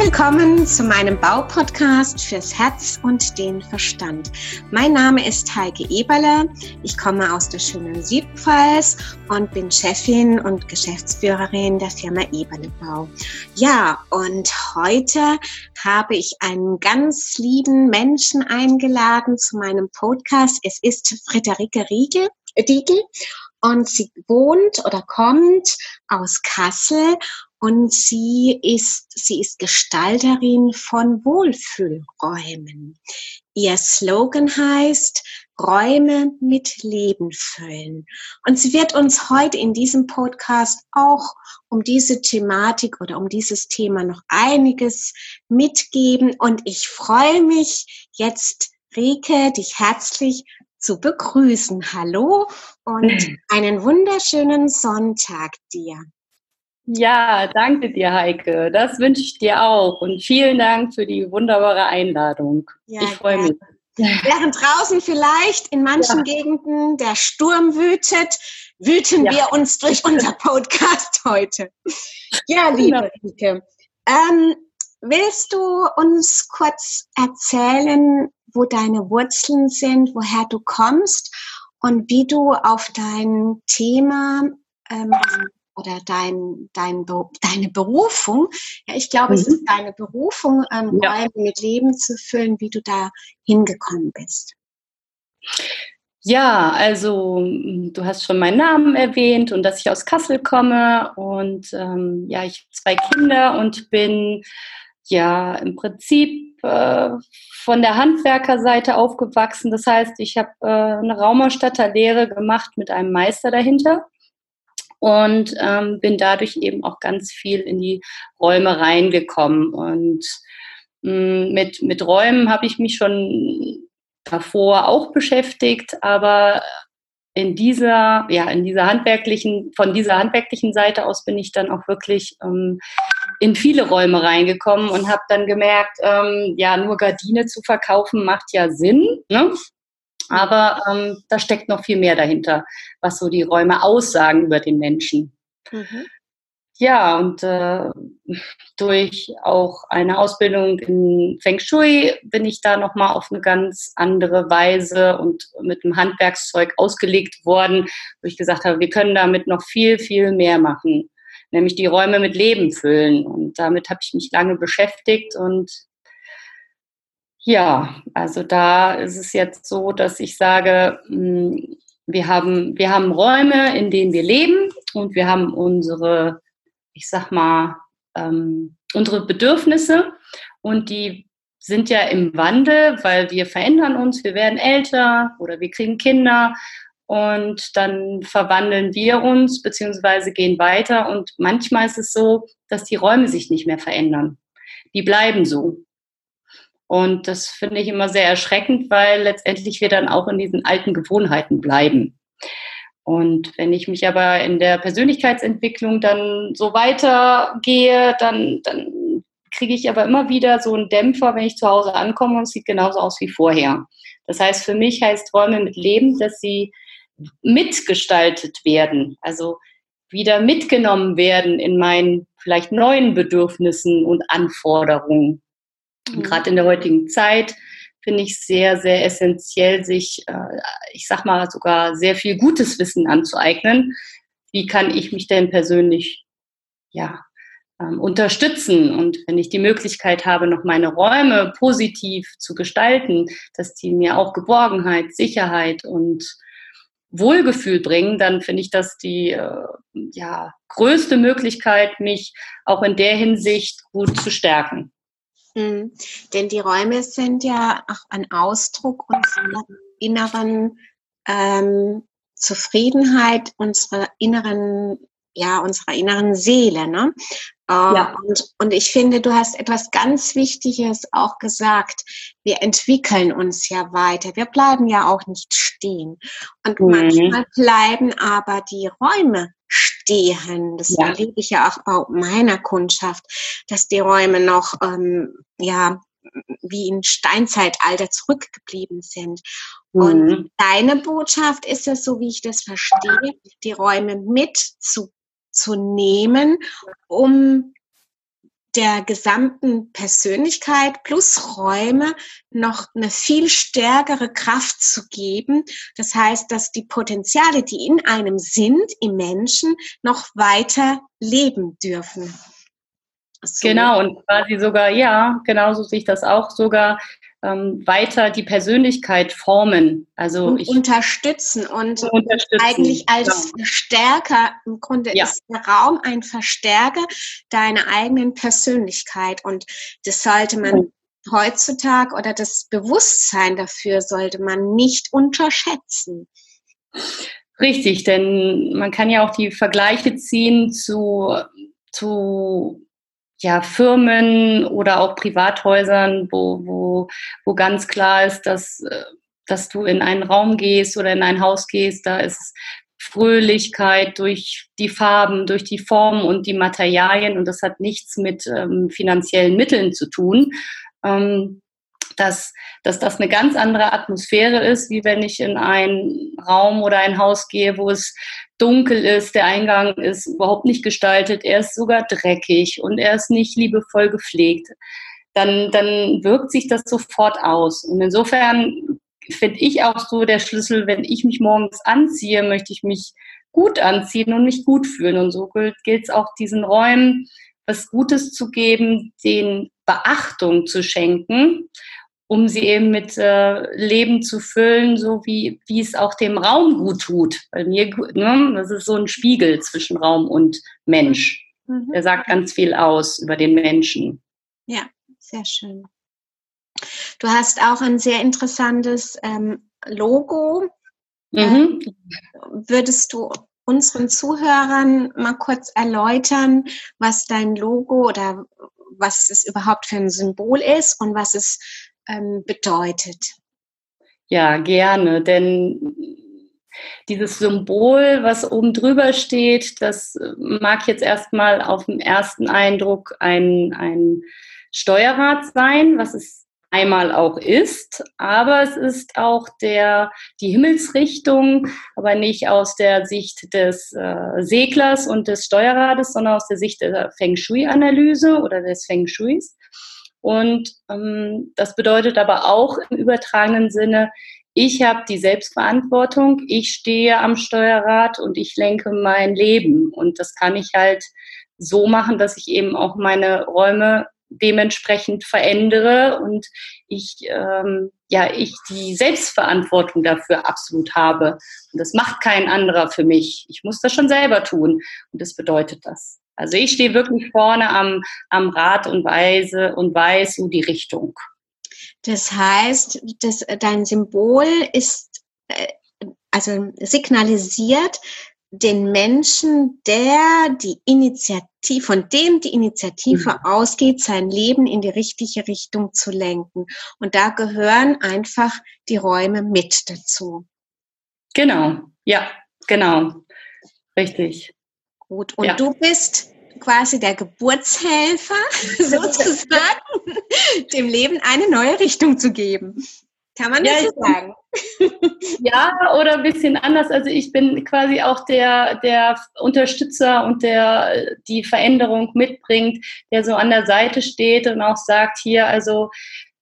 willkommen zu meinem Baupodcast fürs Herz und den Verstand. Mein Name ist Heike Eberle. Ich komme aus der schönen Südpfalz und bin Chefin und Geschäftsführerin der Firma Eberle Bau. Ja, und heute habe ich einen ganz lieben Menschen eingeladen zu meinem Podcast. Es ist Friederike Riegel. Riegel und sie wohnt oder kommt aus Kassel und sie ist, sie ist Gestalterin von Wohlfühlräumen. Ihr Slogan heißt, Räume mit Leben füllen. Und sie wird uns heute in diesem Podcast auch um diese Thematik oder um dieses Thema noch einiges mitgeben. Und ich freue mich jetzt, Rike, dich herzlich zu begrüßen. Hallo und einen wunderschönen Sonntag dir. Ja, danke dir, Heike. Das wünsche ich dir auch. Und vielen Dank für die wunderbare Einladung. Ja, ich freue mich. Während draußen vielleicht in manchen ja. Gegenden der Sturm wütet, wüten ja. wir uns durch unser Podcast heute. Ja, liebe genau. Rike, ähm, willst du uns kurz erzählen, wo deine Wurzeln sind, woher du kommst und wie du auf dein Thema ähm, oder dein, dein, deine Berufung, ja, ich glaube, mhm. es ist deine Berufung, ähm, ja. Räume mit Leben zu füllen, wie du da hingekommen bist. Ja, also hm, du hast schon meinen Namen erwähnt und dass ich aus Kassel komme und ähm, ja, ich habe zwei Kinder und bin ja im Prinzip äh, von der Handwerkerseite aufgewachsen. Das heißt, ich habe äh, eine Raumerstatterlehre gemacht mit einem Meister dahinter und ähm, bin dadurch eben auch ganz viel in die Räume reingekommen. Und mh, mm, mit, mit Räumen habe ich mich schon davor auch beschäftigt, aber in dieser, ja, in dieser handwerklichen, von dieser handwerklichen Seite aus bin ich dann auch wirklich ähm, in viele Räume reingekommen und habe dann gemerkt, ähm, ja, nur Gardine zu verkaufen macht ja Sinn. Ne? Aber ähm, da steckt noch viel mehr dahinter, was so die Räume aussagen über den Menschen. Mhm. Ja, und äh, durch auch eine Ausbildung in Feng Shui bin ich da nochmal auf eine ganz andere Weise und mit einem Handwerkszeug ausgelegt worden, wo ich gesagt habe, wir können damit noch viel, viel mehr machen, nämlich die Räume mit Leben füllen. Und damit habe ich mich lange beschäftigt und ja, also da ist es jetzt so, dass ich sage, hm, wir haben, wir haben Räume, in denen wir leben und wir haben unsere, ich sag mal, ähm, unsere Bedürfnisse und die sind ja im Wandel, weil wir verändern uns, wir werden älter oder wir kriegen Kinder und dann verwandeln wir uns beziehungsweise gehen weiter und manchmal ist es so, dass die Räume sich nicht mehr verändern. Die bleiben so. Und das finde ich immer sehr erschreckend, weil letztendlich wir dann auch in diesen alten Gewohnheiten bleiben. Und wenn ich mich aber in der Persönlichkeitsentwicklung dann so weitergehe, dann, dann kriege ich aber immer wieder so einen Dämpfer, wenn ich zu Hause ankomme und es sieht genauso aus wie vorher. Das heißt, für mich heißt Räume mit Leben, dass sie mitgestaltet werden, also wieder mitgenommen werden in meinen vielleicht neuen Bedürfnissen und Anforderungen. Mhm. Gerade in der heutigen Zeit finde ich sehr, sehr essentiell, sich, äh, ich sag mal, sogar sehr viel gutes Wissen anzueignen. Wie kann ich mich denn persönlich, ja, ähm, unterstützen? Und wenn ich die Möglichkeit habe, noch meine Räume positiv zu gestalten, dass die mir auch Geborgenheit, Sicherheit und Wohlgefühl bringen, dann finde ich das die äh, ja, größte Möglichkeit, mich auch in der Hinsicht gut zu stärken. Mhm. Denn die Räume sind ja auch ein Ausdruck unserer inneren ähm, Zufriedenheit, unserer inneren, ja, unserer inneren Seele. Ne? Äh, ja. und, und ich finde, du hast etwas ganz Wichtiges auch gesagt. Wir entwickeln uns ja weiter. Wir bleiben ja auch nicht stehen. Und mhm. manchmal bleiben aber die Räume stehen. Das ja. erlebe ich ja auch bei meiner Kundschaft, dass die Räume noch, ähm, ja, wie im Steinzeitalter zurückgeblieben sind. Mhm. Und deine Botschaft ist es, so wie ich das verstehe, die Räume mit zu, zu nehmen, um der gesamten Persönlichkeit plus Räume noch eine viel stärkere Kraft zu geben. Das heißt, dass die Potenziale, die in einem sind, im Menschen, noch weiter leben dürfen. So. Genau, und quasi sogar, ja, genauso sehe ich das auch, sogar ähm, weiter die Persönlichkeit formen. Also und unterstützen und unterstützen, eigentlich als genau. Verstärker, im Grunde ja. ist der Raum ein Verstärker deiner eigenen Persönlichkeit. Und das sollte man mhm. heutzutage oder das Bewusstsein dafür sollte man nicht unterschätzen. Richtig, denn man kann ja auch die Vergleiche ziehen zu, zu ja, Firmen oder auch Privathäusern, wo, wo, wo ganz klar ist, dass, äh, dass du in einen Raum gehst oder in ein Haus gehst, da ist Fröhlichkeit durch die Farben, durch die Formen und die Materialien und das hat nichts mit ähm, finanziellen Mitteln zu tun. Ähm, dass, dass das eine ganz andere Atmosphäre ist, wie wenn ich in einen Raum oder ein Haus gehe, wo es dunkel ist, der Eingang ist überhaupt nicht gestaltet, er ist sogar dreckig und er ist nicht liebevoll gepflegt. Dann, dann wirkt sich das sofort aus. Und insofern finde ich auch so der Schlüssel, wenn ich mich morgens anziehe, möchte ich mich gut anziehen und mich gut fühlen. Und so gilt es auch diesen Räumen, was Gutes zu geben, den Beachtung zu schenken um sie eben mit äh, Leben zu füllen, so wie, wie es auch dem Raum gut tut. Bei mir, ne, das ist so ein Spiegel zwischen Raum und Mensch. Mhm. Der sagt ganz viel aus über den Menschen. Ja, sehr schön. Du hast auch ein sehr interessantes ähm, Logo. Mhm. Äh, würdest du unseren Zuhörern mal kurz erläutern, was dein Logo oder was es überhaupt für ein Symbol ist und was es ähm, bedeutet. Ja, gerne, denn dieses Symbol, was oben drüber steht, das mag jetzt erstmal auf den ersten Eindruck ein, ein Steuerrad sein, was es einmal auch ist, aber es ist auch der, die Himmelsrichtung, aber nicht aus der Sicht des äh, Seglers und des Steuerrades, sondern aus der Sicht der Feng Shui-Analyse oder des Feng Shuis. Und ähm, das bedeutet aber auch im übertragenen Sinne, ich habe die Selbstverantwortung, ich stehe am Steuerrad und ich lenke mein Leben. Und das kann ich halt so machen, dass ich eben auch meine Räume dementsprechend verändere und ich, ähm, ja, ich die Selbstverantwortung dafür absolut habe. Und das macht kein anderer für mich. Ich muss das schon selber tun. Und das bedeutet das. Also ich stehe wirklich vorne am, am Rad und weise und weiß so die Richtung. Das heißt, das, dein Symbol ist, äh, also signalisiert den Menschen, der die Initiative, von dem die Initiative mhm. ausgeht, sein Leben in die richtige Richtung zu lenken. Und da gehören einfach die Räume mit dazu. Genau, ja, genau. Richtig. Gut, und ja. du bist quasi der Geburtshelfer sozusagen, dem Leben eine neue Richtung zu geben. Kann man das ja, so sagen? Ja, oder ein bisschen anders. Also ich bin quasi auch der, der Unterstützer und der die Veränderung mitbringt, der so an der Seite steht und auch sagt, hier, also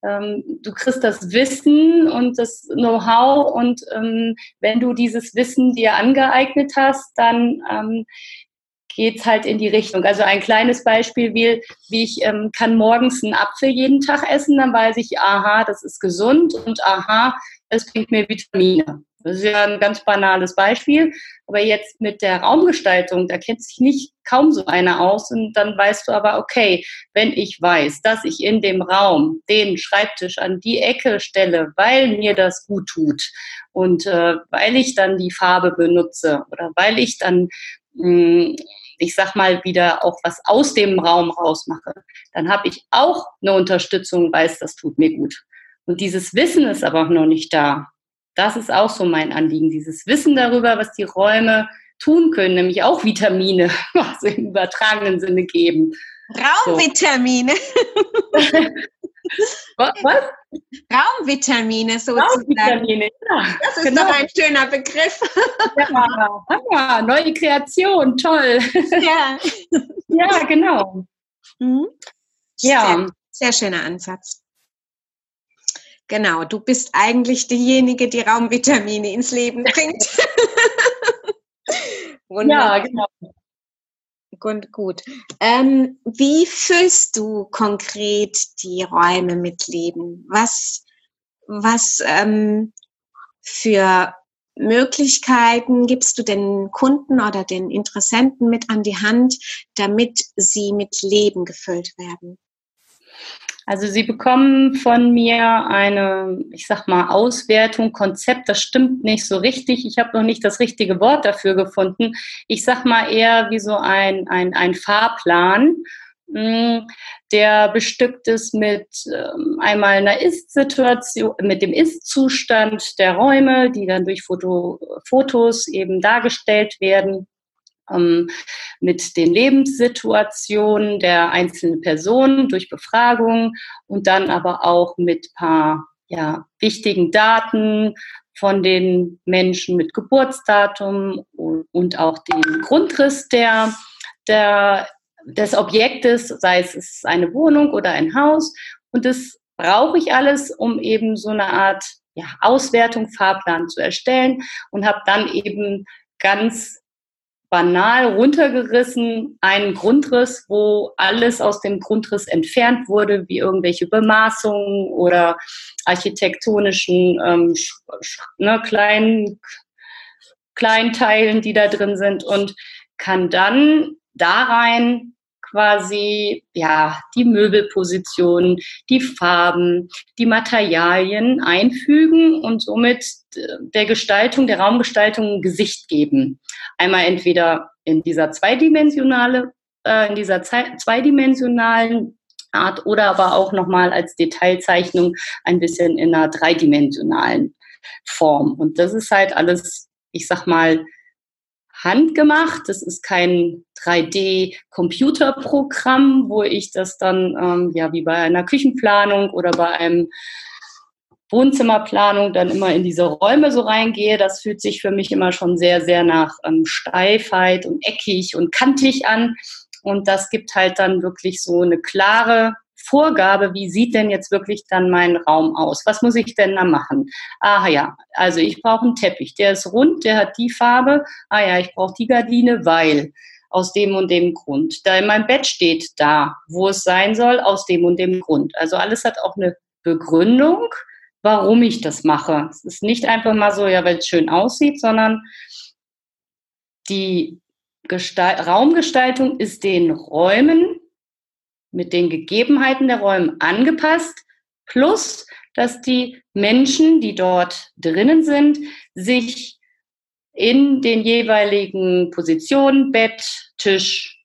ähm, du kriegst das Wissen und das Know-how und ähm, wenn du dieses Wissen dir angeeignet hast, dann ähm, geht es halt in die Richtung. Also ein kleines Beispiel, wie, wie ich ähm, kann morgens einen Apfel jeden Tag essen, dann weiß ich, aha, das ist gesund und aha, es bringt mir Vitamine. Das ist ja ein ganz banales Beispiel. Aber jetzt mit der Raumgestaltung, da kennt sich nicht kaum so einer aus. Und dann weißt du aber, okay, wenn ich weiß, dass ich in dem Raum den Schreibtisch an die Ecke stelle, weil mir das gut tut und äh, weil ich dann die Farbe benutze oder weil ich dann ich sag mal, wieder auch was aus dem Raum rausmache, dann habe ich auch eine Unterstützung, weiß, das tut mir gut. Und dieses Wissen ist aber noch nicht da. Das ist auch so mein Anliegen, dieses Wissen darüber, was die Räume tun können, nämlich auch Vitamine, was im übertragenen Sinne geben. Raumvitamine. So. Was? Raumvitamine sozusagen. Raumvitamine, ja. Das ist genau. doch ein schöner Begriff. Ja, ja, neue Kreation, toll. Ja. Ja, genau. Mhm. Ja. Sehr, sehr schöner Ansatz. Genau, du bist eigentlich diejenige, die Raumvitamine ins Leben bringt. ja, genau. Gut, gut. Ähm, wie füllst du konkret die Räume mit Leben? Was, was ähm, für Möglichkeiten gibst du den Kunden oder den Interessenten mit an die Hand, damit sie mit Leben gefüllt werden? Also Sie bekommen von mir eine, ich sag mal, Auswertung, Konzept. Das stimmt nicht so richtig. Ich habe noch nicht das richtige Wort dafür gefunden. Ich sag mal eher wie so ein, ein, ein Fahrplan, hm, der bestückt ist mit ähm, einmal einer Ist-Situation, mit dem Ist-Zustand der Räume, die dann durch Foto, Fotos eben dargestellt werden ähm, mit den Lebenssituationen der einzelnen Personen durch Befragung und dann aber auch mit paar ja, wichtigen Daten von den Menschen mit Geburtsdatum und auch den Grundriss der, der, des Objektes, sei es eine Wohnung oder ein Haus. Und das brauche ich alles, um eben so eine Art ja, Auswertung, Fahrplan zu erstellen und habe dann eben ganz banal runtergerissen einen Grundriss, wo alles aus dem Grundriss entfernt wurde, wie irgendwelche Bemaßungen oder architektonischen ähm, ne, kleinen, kleinen Teilen, die da drin sind und kann dann da rein quasi ja die Möbelpositionen, die Farben, die Materialien einfügen und somit der Gestaltung, der Raumgestaltung ein Gesicht geben. Einmal entweder in dieser zweidimensionale, äh, in dieser zweidimensionalen Art oder aber auch nochmal als Detailzeichnung ein bisschen in einer dreidimensionalen Form. Und das ist halt alles, ich sag mal, handgemacht. Das ist kein 3D-Computerprogramm, wo ich das dann ähm, ja wie bei einer Küchenplanung oder bei einem Wohnzimmerplanung dann immer in diese Räume so reingehe. Das fühlt sich für mich immer schon sehr, sehr nach ähm, Steifheit und eckig und kantig an. Und das gibt halt dann wirklich so eine klare Vorgabe, wie sieht denn jetzt wirklich dann mein Raum aus? Was muss ich denn da machen? Ah ja, also ich brauche einen Teppich, der ist rund, der hat die Farbe. Ah ja, ich brauche die Gardine, weil aus dem und dem Grund. Da mein Bett steht da, wo es sein soll, aus dem und dem Grund. Also alles hat auch eine Begründung, warum ich das mache. Es ist nicht einfach mal so, ja, weil es schön aussieht, sondern die Gestalt Raumgestaltung ist den Räumen mit den Gegebenheiten der Räume angepasst, plus dass die Menschen, die dort drinnen sind, sich in den jeweiligen Positionen, Bett, Tisch,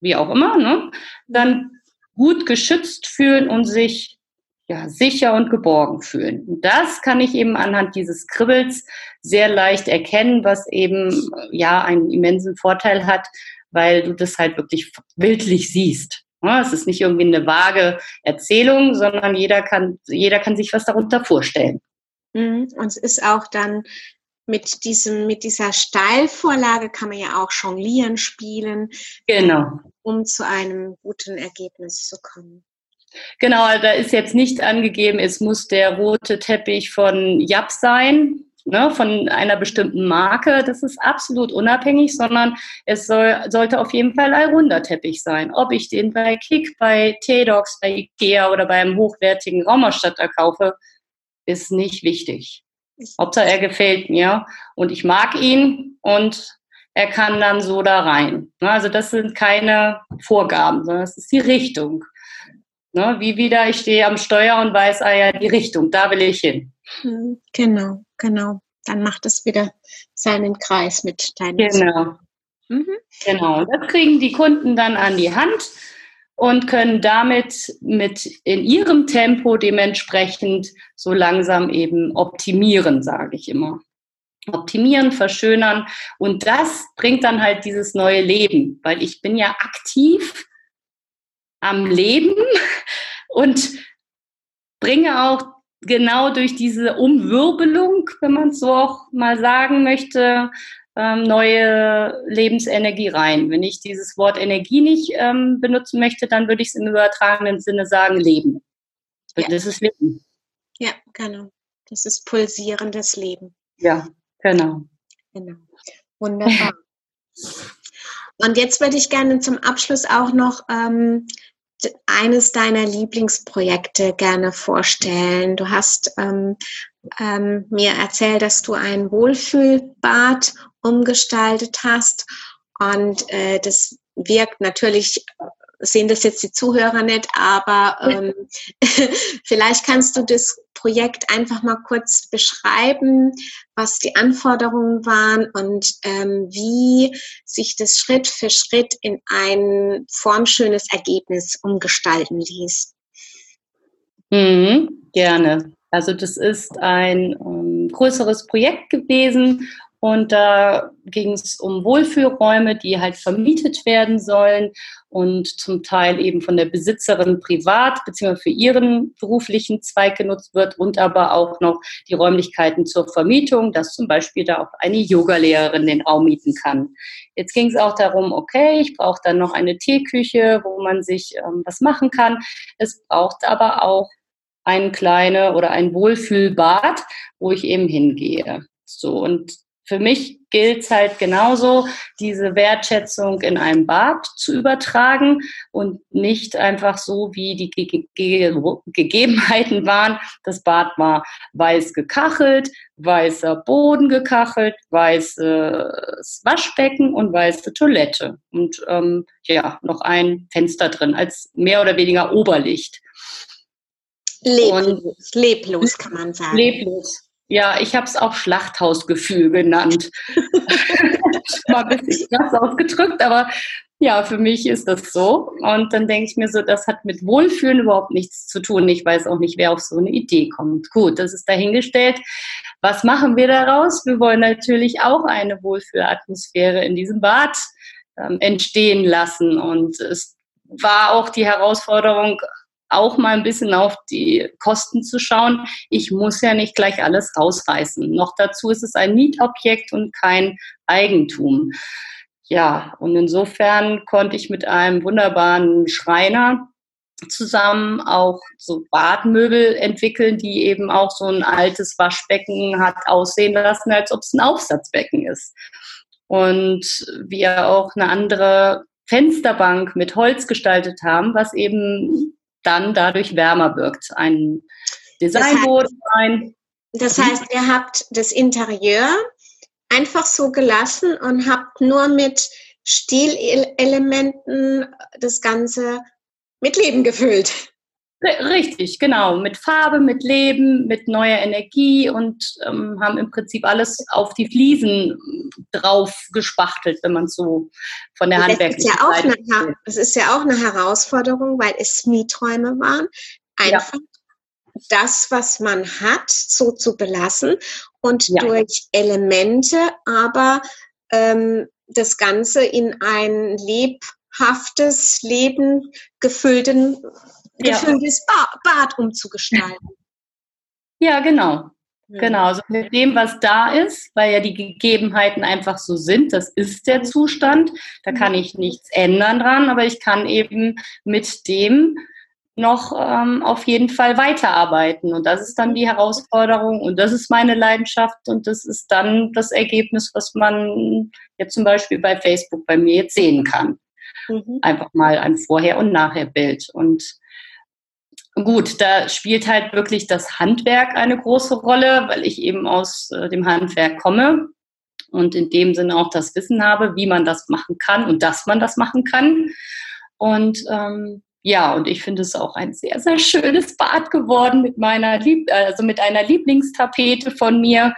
wie auch immer, ne, dann gut geschützt fühlen und sich ja, sicher und geborgen fühlen. Und das kann ich eben anhand dieses Kribbels sehr leicht erkennen, was eben ja einen immensen Vorteil hat, weil du das halt wirklich bildlich siehst. Es ist nicht irgendwie eine vage Erzählung, sondern jeder kann, jeder kann sich was darunter vorstellen. Mhm. Und es ist auch dann mit diesem, mit dieser Steilvorlage kann man ja auch jonglieren, spielen. Genau. Um zu einem guten Ergebnis zu kommen. Genau, da ist jetzt nicht angegeben, es muss der rote Teppich von Jap sein, ne, von einer bestimmten Marke. Das ist absolut unabhängig, sondern es soll, sollte auf jeden Fall ein runder Teppich sein. Ob ich den bei Kick, bei T-Docs, bei Ikea oder beim hochwertigen Raumerstatter kaufe, ist nicht wichtig. Hauptsache er gefällt mir und ich mag ihn und er kann dann so da rein. Ne, also das sind keine Vorgaben, sondern das ist die Richtung. Ne, wie wieder, ich stehe am Steuer und weiß, ah ja, die Richtung, da will ich hin. Hm, genau, genau. Dann macht es wieder seinen Kreis mit deinem. Genau. Mhm. Genau. Und das kriegen die Kunden dann an die Hand und können damit mit in ihrem Tempo dementsprechend so langsam eben optimieren, sage ich immer. Optimieren, verschönern und das bringt dann halt dieses neue Leben, weil ich bin ja aktiv am Leben und bringe auch genau durch diese Umwirbelung, wenn man es so auch mal sagen möchte, ähm, neue Lebensenergie rein. Wenn ich dieses Wort Energie nicht ähm, benutzen möchte, dann würde ich es im übertragenen Sinne sagen Leben. Ja. Das ist Leben. Ja, genau. Das ist pulsierendes Leben. Ja, genau. Genau. Wunderbar. Und jetzt würde ich gerne zum Abschluss auch noch ähm, eines deiner Lieblingsprojekte gerne vorstellen. Du hast ähm, ähm, mir erzählt, dass du ein Wohlfühlbad umgestaltet hast und äh, das wirkt natürlich sehen das jetzt die Zuhörer nicht, aber ähm, vielleicht kannst du das Projekt einfach mal kurz beschreiben, was die Anforderungen waren und ähm, wie sich das Schritt für Schritt in ein formschönes Ergebnis umgestalten ließ. Mhm, gerne. Also das ist ein ähm, größeres Projekt gewesen und da ging es um Wohlfühlräume, die halt vermietet werden sollen und zum Teil eben von der Besitzerin privat bzw. für ihren beruflichen Zweig genutzt wird und aber auch noch die Räumlichkeiten zur Vermietung, dass zum Beispiel da auch eine Yogalehrerin den Raum mieten kann. Jetzt ging es auch darum, okay, ich brauche dann noch eine Teeküche, wo man sich ähm, was machen kann. Es braucht aber auch ein kleine oder ein Wohlfühlbad, wo ich eben hingehe. So, und für mich gilt es halt genauso, diese Wertschätzung in einem Bad zu übertragen und nicht einfach so, wie die Ge Ge Gegebenheiten waren. Das Bad war weiß gekachelt, weißer Boden gekachelt, weißes Waschbecken und weiße Toilette. Und ähm, ja, noch ein Fenster drin als mehr oder weniger Oberlicht. Leblos, leblos kann man sagen. Leblos, ja, ich habe es auch Schlachthausgefühl genannt. Mal ein bisschen krass ausgedrückt, aber ja, für mich ist das so. Und dann denke ich mir so, das hat mit Wohlfühlen überhaupt nichts zu tun. Ich weiß auch nicht, wer auf so eine Idee kommt. Gut, das ist dahingestellt. Was machen wir daraus? Wir wollen natürlich auch eine Wohlfühlatmosphäre in diesem Bad ähm, entstehen lassen. Und es war auch die Herausforderung, auch mal ein bisschen auf die Kosten zu schauen. Ich muss ja nicht gleich alles rausreißen. Noch dazu ist es ein Mietobjekt und kein Eigentum. Ja, und insofern konnte ich mit einem wunderbaren Schreiner zusammen auch so Badmöbel entwickeln, die eben auch so ein altes Waschbecken hat aussehen lassen, als ob es ein Aufsatzbecken ist. Und wir auch eine andere Fensterbank mit Holz gestaltet haben, was eben dann dadurch wärmer wirkt. Ein Designboden ein. Das heißt, ihr habt das Interieur einfach so gelassen und habt nur mit Stilelementen das Ganze mit Leben gefüllt. Richtig, genau. Mit Farbe, mit Leben, mit neuer Energie und ähm, haben im Prinzip alles auf die Fliesen drauf gespachtelt, wenn man so von der handwerklichen ja auch Seite eine, Das ist ja auch eine Herausforderung, weil es Mieträume waren. Einfach ja. das, was man hat, so zu belassen und ja. durch Elemente aber ähm, das Ganze in ein lebhaftes Leben gefüllten gefülltes ja. Bad umzugestalten. Ja, genau. Genau, also mit dem, was da ist, weil ja die Gegebenheiten einfach so sind, das ist der Zustand, da kann ich nichts ändern dran, aber ich kann eben mit dem noch ähm, auf jeden Fall weiterarbeiten. Und das ist dann die Herausforderung und das ist meine Leidenschaft und das ist dann das Ergebnis, was man jetzt zum Beispiel bei Facebook bei mir jetzt sehen kann. Mhm. Einfach mal ein Vorher- und Nachher-Bild. Und Gut, da spielt halt wirklich das Handwerk eine große Rolle, weil ich eben aus äh, dem Handwerk komme und in dem Sinne auch das Wissen habe, wie man das machen kann und dass man das machen kann. Und ähm, ja, und ich finde es auch ein sehr, sehr schönes Bad geworden mit meiner Lieb also mit einer Lieblingstapete von mir,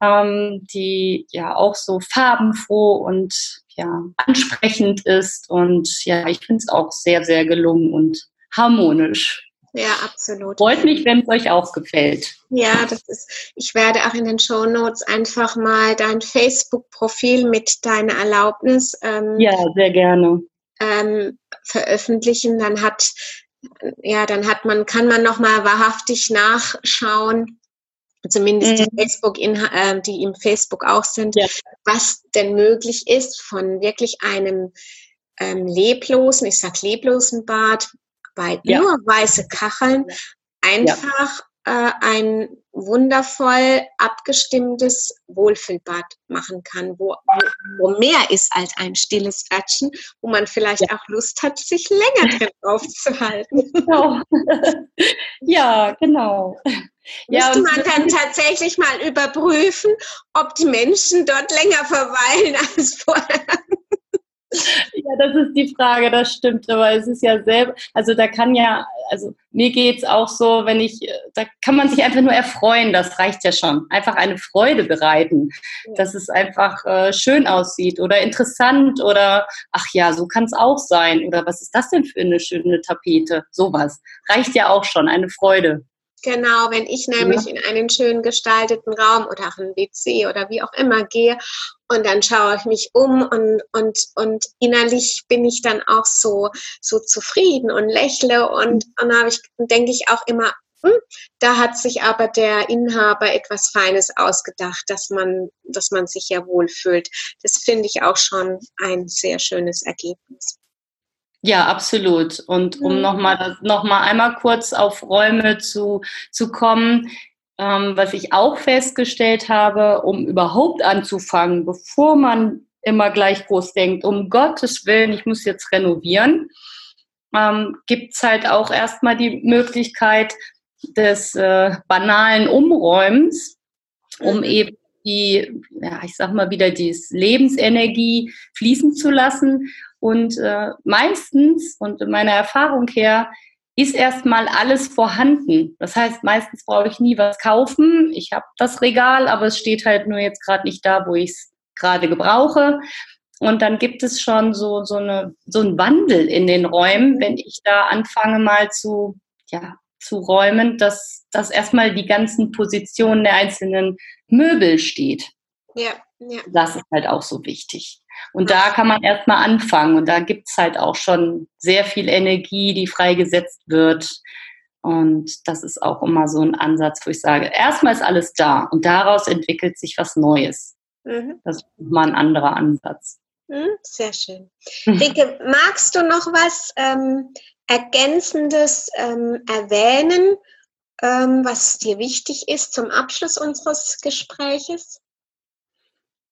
ähm, die ja auch so farbenfroh und ja ansprechend ist. Und ja, ich finde es auch sehr, sehr gelungen und harmonisch. Ja, absolut. Freut mich, wenn es euch auch gefällt. Ja, das ist, ich werde auch in den Show Notes einfach mal dein Facebook-Profil mit deiner Erlaubnis ähm, ja, sehr gerne. Ähm, veröffentlichen. Dann hat, ja, dann hat man, kann man nochmal wahrhaftig nachschauen, zumindest mhm. die Facebook, äh, die im Facebook auch sind, ja. was denn möglich ist von wirklich einem ähm, leblosen, ich sag leblosen Bad, bei ja. nur weiße Kacheln, einfach ja. äh, ein wundervoll abgestimmtes Wohlfühlbad machen kann, wo, wo mehr ist als ein stilles Quatschen, wo man vielleicht ja. auch Lust hat, sich länger drin aufzuhalten. Genau. ja, genau. Ja, Müsste man dann tatsächlich mal überprüfen, ob die Menschen dort länger verweilen als vorher. Ja, das ist die Frage, das stimmt, aber es ist ja selber, also da kann ja, also mir geht es auch so, wenn ich, da kann man sich einfach nur erfreuen, das reicht ja schon. Einfach eine Freude bereiten, dass es einfach äh, schön aussieht oder interessant oder ach ja, so kann es auch sein oder was ist das denn für eine schöne Tapete? Sowas. Reicht ja auch schon, eine Freude. Genau, wenn ich nämlich ja. in einen schön gestalteten Raum oder auch ein WC oder wie auch immer gehe und dann schaue ich mich um und, und, und innerlich bin ich dann auch so, so zufrieden und lächle und, und habe ich, denke ich auch immer, hm, da hat sich aber der Inhaber etwas Feines ausgedacht, dass man, dass man sich ja wohlfühlt. Das finde ich auch schon ein sehr schönes Ergebnis. Ja, absolut. Und um mhm. nochmal noch mal einmal kurz auf Räume zu, zu kommen, ähm, was ich auch festgestellt habe, um überhaupt anzufangen, bevor man immer gleich groß denkt, um Gottes Willen, ich muss jetzt renovieren, ähm, gibt es halt auch erstmal die Möglichkeit des äh, banalen Umräumens, um mhm. eben die, ja, ich sag mal wieder, die Lebensenergie fließen zu lassen und äh, meistens, und in meiner Erfahrung her, ist erstmal alles vorhanden. Das heißt, meistens brauche ich nie was kaufen. Ich habe das Regal, aber es steht halt nur jetzt gerade nicht da, wo ich es gerade gebrauche. Und dann gibt es schon so, so, eine, so einen Wandel in den Räumen, wenn ich da anfange mal zu, ja, zu räumen, dass, dass erstmal die ganzen Positionen der einzelnen Möbel steht. Ja, ja. Das ist halt auch so wichtig. Und da kann man erstmal anfangen. Und da gibt es halt auch schon sehr viel Energie, die freigesetzt wird. Und das ist auch immer so ein Ansatz, wo ich sage, erstmal ist alles da und daraus entwickelt sich was Neues. Mhm. Das ist mal ein anderer Ansatz. Mhm, sehr schön. Rike, magst du noch was ähm, Ergänzendes ähm, erwähnen, ähm, was dir wichtig ist zum Abschluss unseres Gespräches?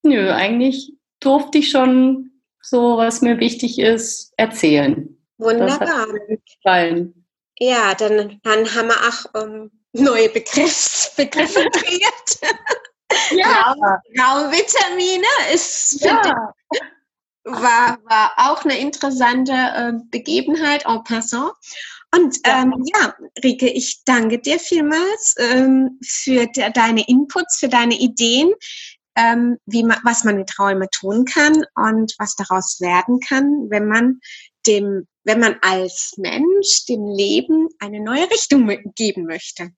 Nö, eigentlich durfte ich schon so, was mir wichtig ist, erzählen. Wunderbar. Ja, dann, dann haben wir auch ähm, neue Begriffs, Begriffe kreiert. ja. Raumvitamine ist, ja. War, war auch eine interessante äh, Begebenheit en passant. Und ähm, ja, Rike, ich danke dir vielmals ähm, für de deine Inputs, für deine Ideen ähm, wie man, was man mit Räumen tun kann und was daraus werden kann, wenn man dem, wenn man als Mensch dem Leben eine neue Richtung geben möchte.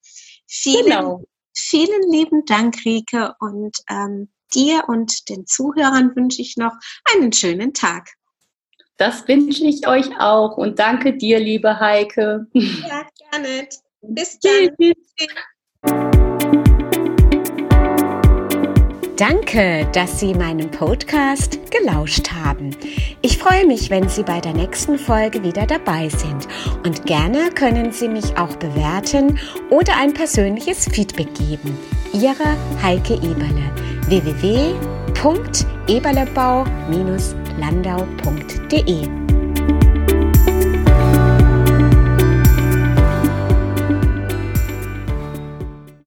Vielen, genau. vielen lieben Dank, Rike, und ähm, dir und den Zuhörern wünsche ich noch einen schönen Tag. Das wünsche ich euch auch und danke dir, liebe Heike. Ja, gerne. Bis dann. Danke, dass Sie meinem Podcast gelauscht haben. Ich freue mich, wenn Sie bei der nächsten Folge wieder dabei sind. Und gerne können Sie mich auch bewerten oder ein persönliches Feedback geben. Ihre Heike Eberle www.eberlebau-landau.de